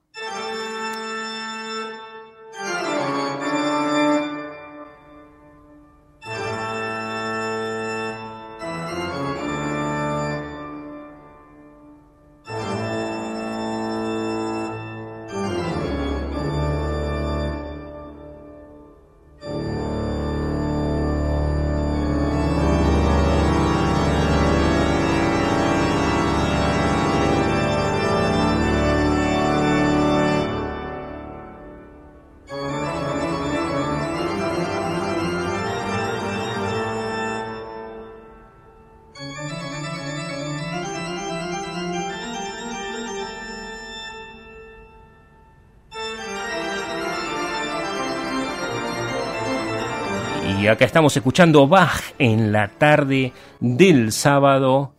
Acá estamos escuchando Bach en la tarde del sábado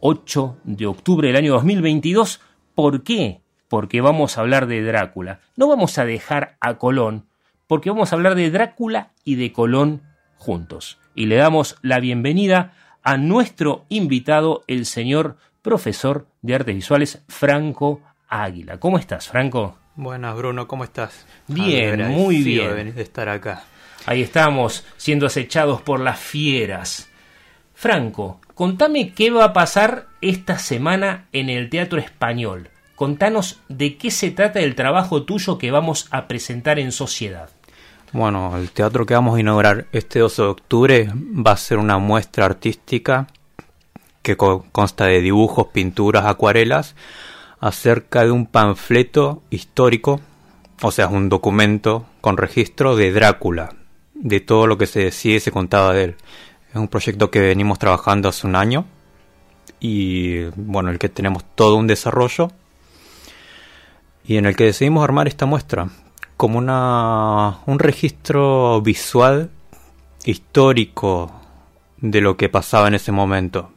8 de octubre del año 2022. ¿Por qué? Porque vamos a hablar de Drácula. No vamos a dejar a Colón, porque vamos a hablar de Drácula y de Colón juntos. Y le damos la bienvenida a nuestro invitado, el señor profesor de artes visuales, Franco Águila. ¿Cómo estás, Franco? Buenas, Bruno, ¿cómo estás? Bien, muy bien. De, venir de estar acá. Ahí estamos, siendo acechados por las fieras. Franco, contame qué va a pasar esta semana en el Teatro Español. Contanos de qué se trata el trabajo tuyo que vamos a presentar en sociedad. Bueno, el teatro que vamos a inaugurar este 12 de octubre va a ser una muestra artística que consta de dibujos, pinturas, acuarelas, acerca de un panfleto histórico, o sea, un documento con registro de Drácula, de todo lo que se decía y se contaba de él. Es un proyecto que venimos trabajando hace un año y bueno, el que tenemos todo un desarrollo y en el que decidimos armar esta muestra como una un registro visual histórico de lo que pasaba en ese momento.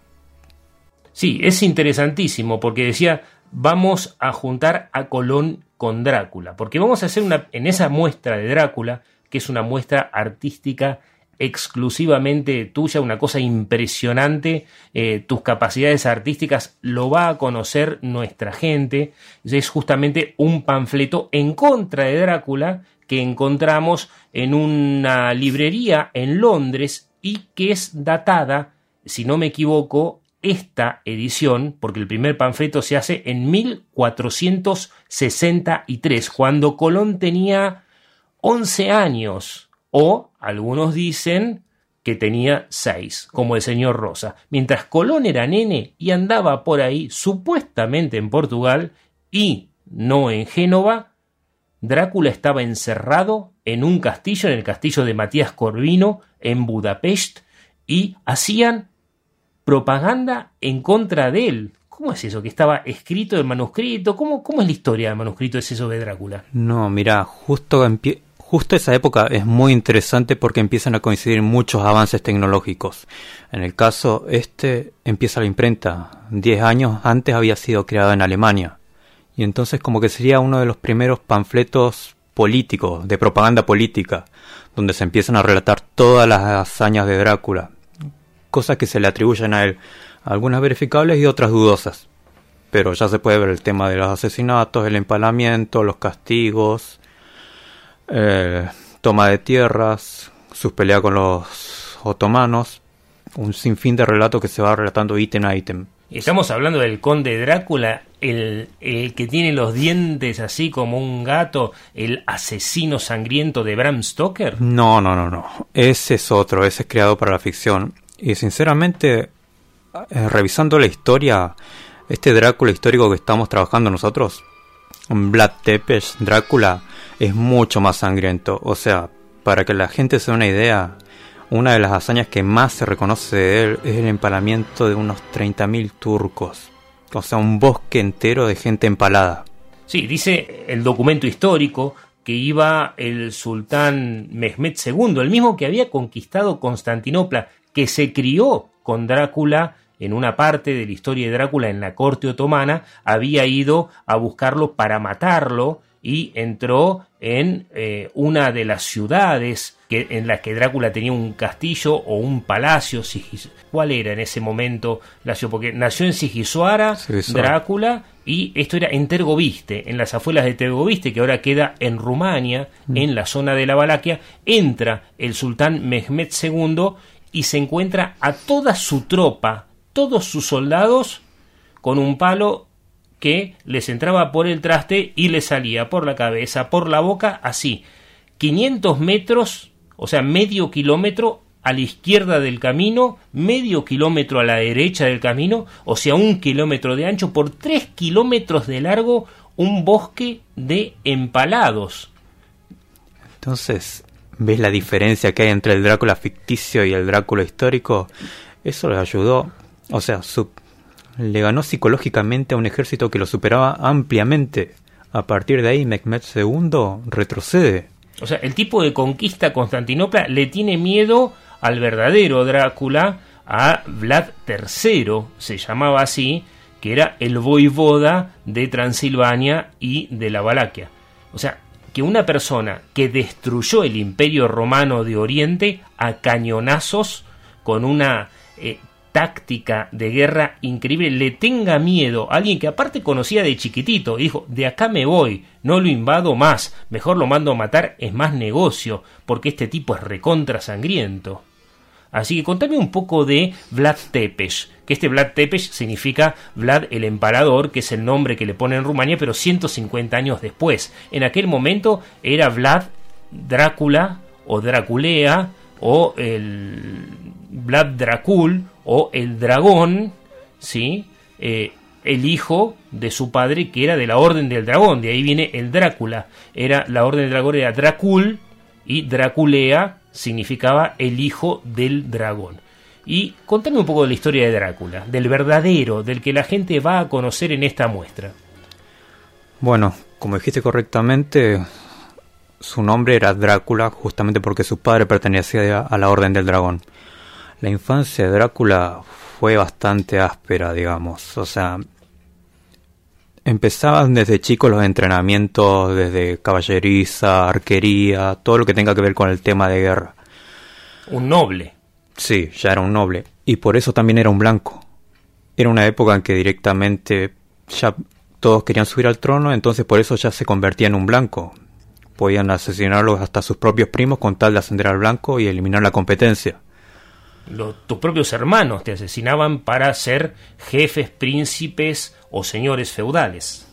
Sí, es interesantísimo porque decía, vamos a juntar a Colón con Drácula, porque vamos a hacer una en esa muestra de Drácula que es una muestra artística exclusivamente tuya, una cosa impresionante, eh, tus capacidades artísticas lo va a conocer nuestra gente, es justamente un panfleto en contra de Drácula que encontramos en una librería en Londres y que es datada, si no me equivoco, esta edición, porque el primer panfleto se hace en 1463, cuando Colón tenía 11 años, o algunos dicen que tenía 6, como el señor Rosa. Mientras Colón era nene y andaba por ahí, supuestamente en Portugal y no en Génova, Drácula estaba encerrado en un castillo, en el castillo de Matías Corvino, en Budapest, y hacían propaganda en contra de él. ¿Cómo es eso? ¿Que estaba escrito el manuscrito? ¿Cómo, cómo es la historia del manuscrito de eso de Drácula? No, mira, justo Justo esa época es muy interesante porque empiezan a coincidir muchos avances tecnológicos. En el caso este empieza la imprenta. Diez años antes había sido creada en Alemania. Y entonces como que sería uno de los primeros panfletos políticos, de propaganda política, donde se empiezan a relatar todas las hazañas de Drácula. Cosas que se le atribuyen a él, algunas verificables y otras dudosas. Pero ya se puede ver el tema de los asesinatos, el empalamiento, los castigos, eh, toma de tierras, sus peleas con los otomanos, un sinfín de relatos que se va relatando ítem a ítem. Estamos hablando del conde Drácula, el, el, que tiene los dientes así como un gato, el asesino sangriento de Bram Stoker. No, no, no, no. Ese es otro, ese es creado para la ficción. Y sinceramente, eh, revisando la historia, este Drácula histórico que estamos trabajando nosotros, Vlad Tepes, Drácula, es mucho más sangriento. O sea, para que la gente se dé una idea, una de las hazañas que más se reconoce de él es el empalamiento de unos 30.000 turcos. O sea, un bosque entero de gente empalada. Sí, dice el documento histórico que iba el sultán Mehmed II, el mismo que había conquistado Constantinopla, que se crió con Drácula en una parte de la historia de Drácula en la corte otomana, había ido a buscarlo para matarlo y entró en eh, una de las ciudades que, en las que Drácula tenía un castillo o un palacio. ¿Cuál era en ese momento la ciudad? Porque nació en Sigiswara, Drácula, y esto era en Tergoviste, en las afueras de Tergoviste, que ahora queda en Rumania, mm. en la zona de la Valaquia. Entra el sultán Mehmed II y se encuentra a toda su tropa todos sus soldados con un palo que les entraba por el traste y les salía por la cabeza, por la boca, así. 500 metros, o sea, medio kilómetro a la izquierda del camino, medio kilómetro a la derecha del camino, o sea, un kilómetro de ancho, por tres kilómetros de largo, un bosque de empalados. Entonces, ¿ves la diferencia que hay entre el Drácula ficticio y el Drácula histórico? Eso les ayudó o sea, le ganó psicológicamente a un ejército que lo superaba ampliamente. A partir de ahí, Mehmed II retrocede. O sea, el tipo de conquista Constantinopla le tiene miedo al verdadero Drácula, a Vlad III, se llamaba así, que era el voivoda de Transilvania y de la Valaquia. O sea, que una persona que destruyó el imperio romano de Oriente a cañonazos con una eh, táctica de guerra increíble, le tenga miedo a alguien que aparte conocía de chiquitito, dijo, de acá me voy, no lo invado más, mejor lo mando a matar, es más negocio, porque este tipo es recontra sangriento. Así que contame un poco de Vlad Tepes, que este Vlad Tepes significa Vlad el Emparador, que es el nombre que le pone en Rumania, pero 150 años después. En aquel momento era Vlad Drácula o Draculea o el Vlad Dracul o el dragón, ¿sí? Eh, el hijo de su padre que era de la Orden del Dragón, de ahí viene el Drácula. Era la Orden del Dragón era Dracul y Draculea significaba el hijo del dragón. Y contame un poco de la historia de Drácula, del verdadero, del que la gente va a conocer en esta muestra. Bueno, como dijiste correctamente, su nombre era Drácula justamente porque su padre pertenecía a la Orden del Dragón. La infancia de Drácula fue bastante áspera, digamos. O sea, empezaban desde chicos los entrenamientos, desde caballeriza, arquería, todo lo que tenga que ver con el tema de guerra. Un noble. Sí, ya era un noble. Y por eso también era un blanco. Era una época en que directamente ya todos querían subir al trono, entonces por eso ya se convertía en un blanco. Podían asesinarlos hasta sus propios primos con tal de ascender al blanco y eliminar la competencia. Los, tus propios hermanos te asesinaban para ser jefes, príncipes o señores feudales.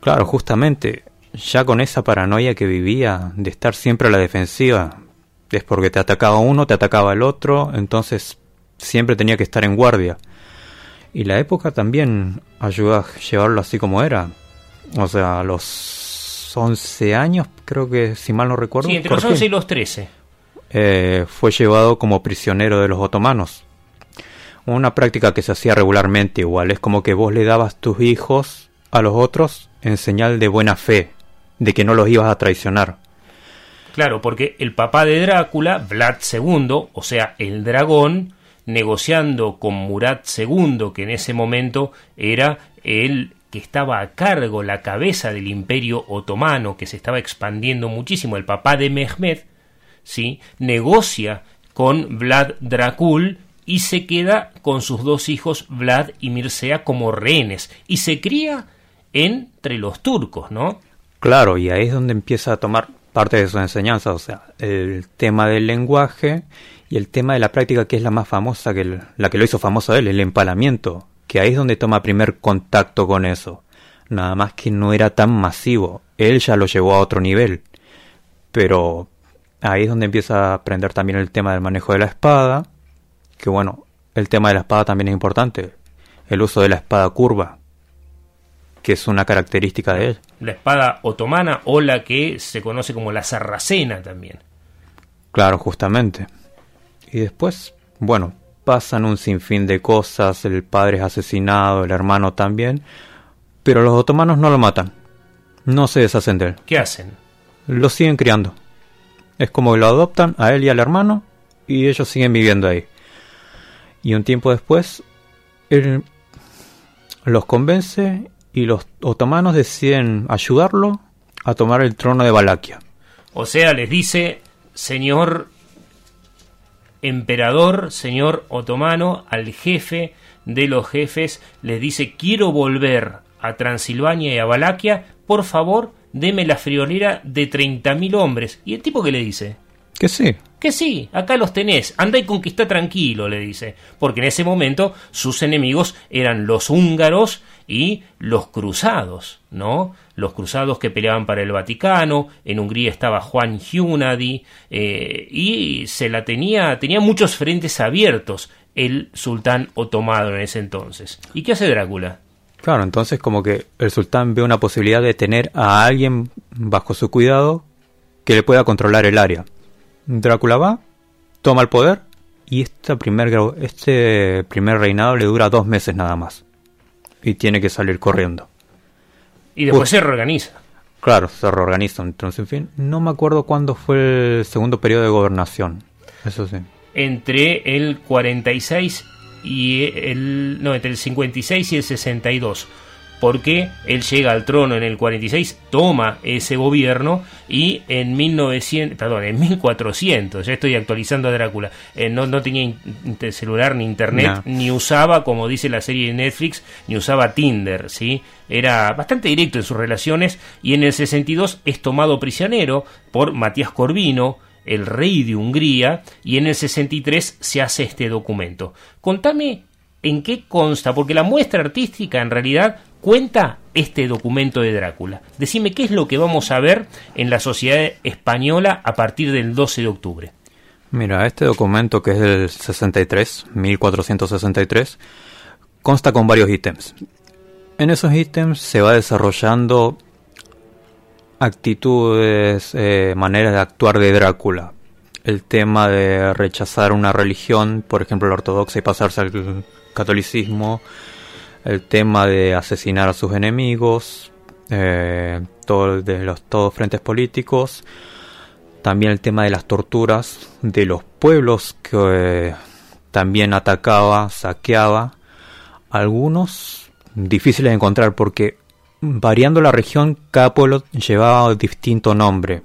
Claro, justamente, ya con esa paranoia que vivía de estar siempre a la defensiva, es porque te atacaba uno, te atacaba el otro, entonces siempre tenía que estar en guardia. Y la época también ayudó a llevarlo así como era. O sea, a los 11 años, creo que si mal no recuerdo. Sí, entre los 11 y los 13. Eh, fue llevado como prisionero de los otomanos. Una práctica que se hacía regularmente igual. Es como que vos le dabas tus hijos a los otros en señal de buena fe, de que no los ibas a traicionar. Claro, porque el papá de Drácula, Vlad II, o sea, el dragón, negociando con Murat II, que en ese momento era el que estaba a cargo, la cabeza del imperio otomano, que se estaba expandiendo muchísimo, el papá de Mehmed, ¿sí? negocia con Vlad Dracul y se queda con sus dos hijos Vlad y Mircea como rehenes y se cría entre los turcos, ¿no? Claro, y ahí es donde empieza a tomar parte de su enseñanza, o sea, el tema del lenguaje y el tema de la práctica que es la más famosa, que la que lo hizo famoso a él, el empalamiento, que ahí es donde toma primer contacto con eso. Nada más que no era tan masivo, él ya lo llevó a otro nivel. Pero ahí es donde empieza a aprender también el tema del manejo de la espada, que bueno, el tema de la espada también es importante, el uso de la espada curva, que es una característica de él. La espada otomana o la que se conoce como la sarracena también. Claro, justamente. Y después, bueno, pasan un sinfín de cosas, el padre es asesinado, el hermano también, pero los otomanos no lo matan, no se deshacen de él. ¿Qué hacen? Lo siguen criando. Es como que lo adoptan a él y al hermano y ellos siguen viviendo ahí. Y un tiempo después, él los convence y los otomanos deciden ayudarlo a tomar el trono de Valaquia. O sea, les dice, señor emperador, señor otomano, al jefe de los jefes, les dice, quiero volver a Transilvania y a Valaquia, por favor, deme la friolera de 30.000 hombres. ¿Y el tipo que le dice? Que sí. Que sí, acá los tenés, anda y conquista tranquilo, le dice, porque en ese momento sus enemigos eran los húngaros y los cruzados, ¿no? Los cruzados que peleaban para el Vaticano, en Hungría estaba Juan Hunadi, eh, y se la tenía, tenía muchos frentes abiertos el sultán otomano en ese entonces. ¿Y qué hace Drácula? Claro, entonces como que el sultán ve una posibilidad de tener a alguien bajo su cuidado que le pueda controlar el área. Drácula va, toma el poder y esta primer, este primer reinado le dura dos meses nada más. Y tiene que salir corriendo. Y después se reorganiza. Claro, se reorganizan. Entonces, en fin, no me acuerdo cuándo fue el segundo periodo de gobernación. Eso sí. Entre el 46 y el. No, entre el 56 y el 62 porque él llega al trono en el 46, toma ese gobierno y en 1900, perdón, en 1400, ya estoy actualizando a Drácula, eh, no, no tenía celular ni internet, no. ni usaba, como dice la serie de Netflix, ni usaba Tinder, ¿sí? Era bastante directo en sus relaciones y en el 62 es tomado prisionero por Matías Corvino, el rey de Hungría, y en el 63 se hace este documento. Contame en qué consta, porque la muestra artística en realidad cuenta este documento de Drácula. Decime qué es lo que vamos a ver en la sociedad española a partir del 12 de octubre. Mira, este documento que es del 63, 1463, consta con varios ítems. En esos ítems se va desarrollando actitudes, eh, maneras de actuar de Drácula. El tema de rechazar una religión, por ejemplo la ortodoxa, y pasarse al catolicismo, el tema de asesinar a sus enemigos, eh, todo, los todos frentes políticos, también el tema de las torturas de los pueblos que eh, también atacaba, saqueaba, algunos difíciles de encontrar porque variando la región cada pueblo llevaba distinto nombre.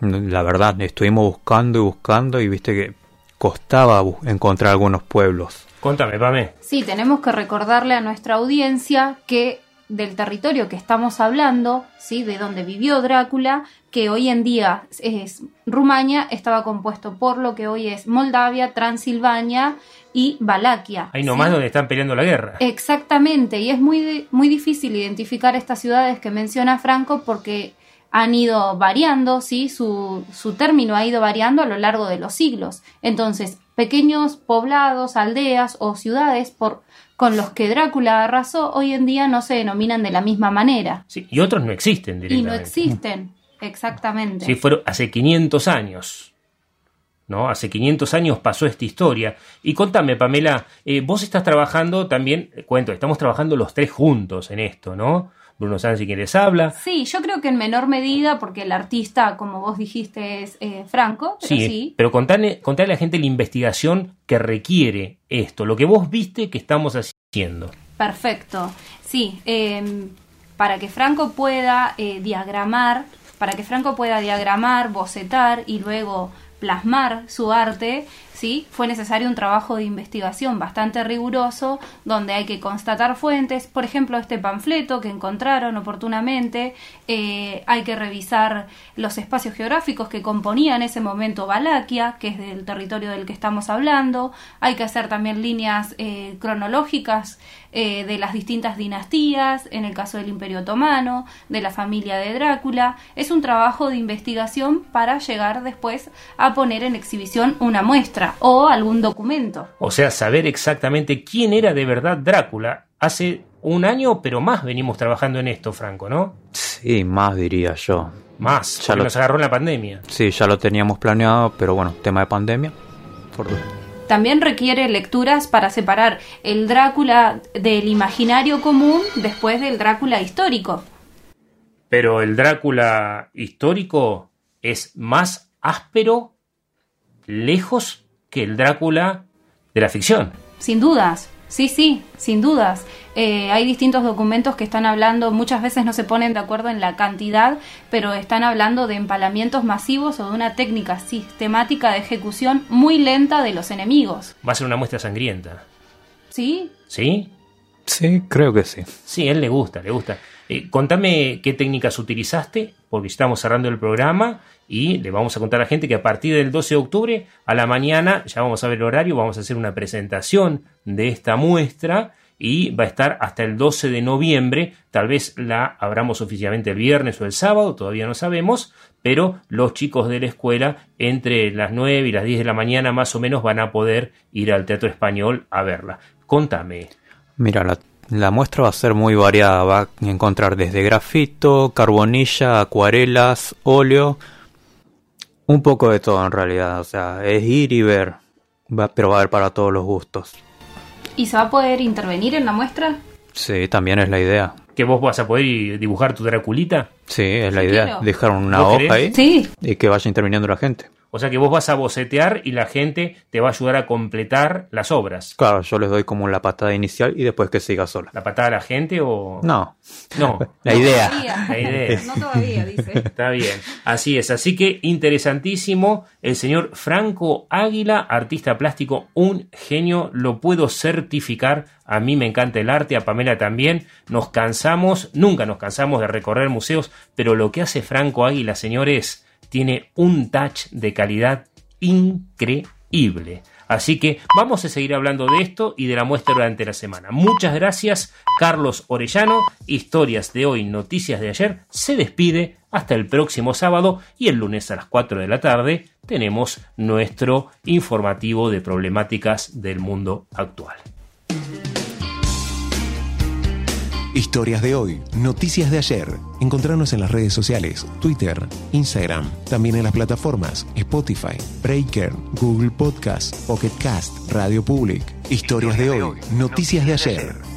La verdad, estuvimos buscando y buscando y viste que costaba encontrar algunos pueblos. Contame, Pame. Sí, tenemos que recordarle a nuestra audiencia que del territorio que estamos hablando, ¿sí? de donde vivió Drácula, que hoy en día es Rumania, estaba compuesto por lo que hoy es Moldavia, Transilvania y Valaquia. Ahí nomás ¿sí? donde están peleando la guerra. Exactamente, y es muy, muy difícil identificar estas ciudades que menciona Franco porque han ido variando, ¿sí? Su, su término ha ido variando a lo largo de los siglos. Entonces, pequeños poblados, aldeas o ciudades por, con los que Drácula arrasó hoy en día no se denominan de la misma manera. Sí, y otros no existen Y no existen, exactamente. Sí, fueron hace 500 años. ¿No? Hace 500 años pasó esta historia. Y contame, Pamela, eh, vos estás trabajando también, cuento, estamos trabajando los tres juntos en esto, ¿no? Bruno Sansi quien les habla. Sí, yo creo que en menor medida, porque el artista, como vos dijiste, es eh, Franco. Pero sí, sí, pero contale, contale a la gente la investigación que requiere esto, lo que vos viste que estamos haciendo. Perfecto. Sí, eh, para que Franco pueda eh, diagramar, para que Franco pueda diagramar, bocetar y luego plasmar su arte, ¿sí? fue necesario un trabajo de investigación bastante riguroso donde hay que constatar fuentes, por ejemplo este panfleto que encontraron oportunamente, eh, hay que revisar los espacios geográficos que componían ese momento Valaquia, que es del territorio del que estamos hablando, hay que hacer también líneas eh, cronológicas eh, de las distintas dinastías, en el caso del Imperio Otomano, de la familia de Drácula, es un trabajo de investigación para llegar después a poner en exhibición una muestra o algún documento. O sea, saber exactamente quién era de verdad Drácula. Hace un año, pero más venimos trabajando en esto, Franco, ¿no? Sí, más diría yo. Más, ya lo... nos agarró en la pandemia. Sí, ya lo teníamos planeado, pero bueno, tema de pandemia. Por... También requiere lecturas para separar el Drácula del imaginario común después del Drácula histórico. Pero el Drácula histórico es más áspero, lejos que el Drácula de la ficción. Sin dudas, sí, sí, sin dudas. Eh, hay distintos documentos que están hablando, muchas veces no se ponen de acuerdo en la cantidad, pero están hablando de empalamientos masivos o de una técnica sistemática de ejecución muy lenta de los enemigos. Va a ser una muestra sangrienta. ¿Sí? ¿Sí? Sí, creo que sí. Sí, a él le gusta, le gusta. Eh, contame qué técnicas utilizaste, porque estamos cerrando el programa y le vamos a contar a la gente que a partir del 12 de octubre a la mañana, ya vamos a ver el horario, vamos a hacer una presentación de esta muestra y va a estar hasta el 12 de noviembre. Tal vez la abramos oficialmente el viernes o el sábado, todavía no sabemos, pero los chicos de la escuela entre las 9 y las 10 de la mañana más o menos van a poder ir al Teatro Español a verla. Contame. Mira, la, la muestra va a ser muy variada, va a encontrar desde grafito, carbonilla, acuarelas, óleo, un poco de todo en realidad, o sea, es ir y ver, va, pero va a haber para todos los gustos. ¿Y se va a poder intervenir en la muestra? Sí, también es la idea. ¿Que vos vas a poder dibujar tu Draculita? Sí, es la idea. quiero. Dejar una ¿Vos hoja querés? ahí Sí. y que vaya interviniendo la gente. O sea que vos vas a bocetear y la gente te va a ayudar a completar las obras. Claro, yo les doy como la patada inicial y después que siga sola. ¿La patada a la gente o...? No, No. la idea. Todavía. La idea. No todavía, dice. Está bien, así es. Así que interesantísimo. El señor Franco Águila, artista plástico, un genio, lo puedo certificar. A mí me encanta el arte, a Pamela también. Nos cansamos, nunca nos cansamos de recorrer museos, pero lo que hace Franco Águila, señores, tiene un touch de calidad increíble. Así que vamos a seguir hablando de esto y de la muestra durante la semana. Muchas gracias, Carlos Orellano. Historias de hoy, noticias de ayer. Se despide hasta el próximo sábado y el lunes a las 4 de la tarde tenemos nuestro informativo de problemáticas del mundo actual. Historias de hoy, noticias de ayer. Encontrarnos en las redes sociales, Twitter, Instagram, también en las plataformas Spotify, Breaker, Google Podcast, Pocket Cast, Radio Public. Historias de hoy, noticias de ayer.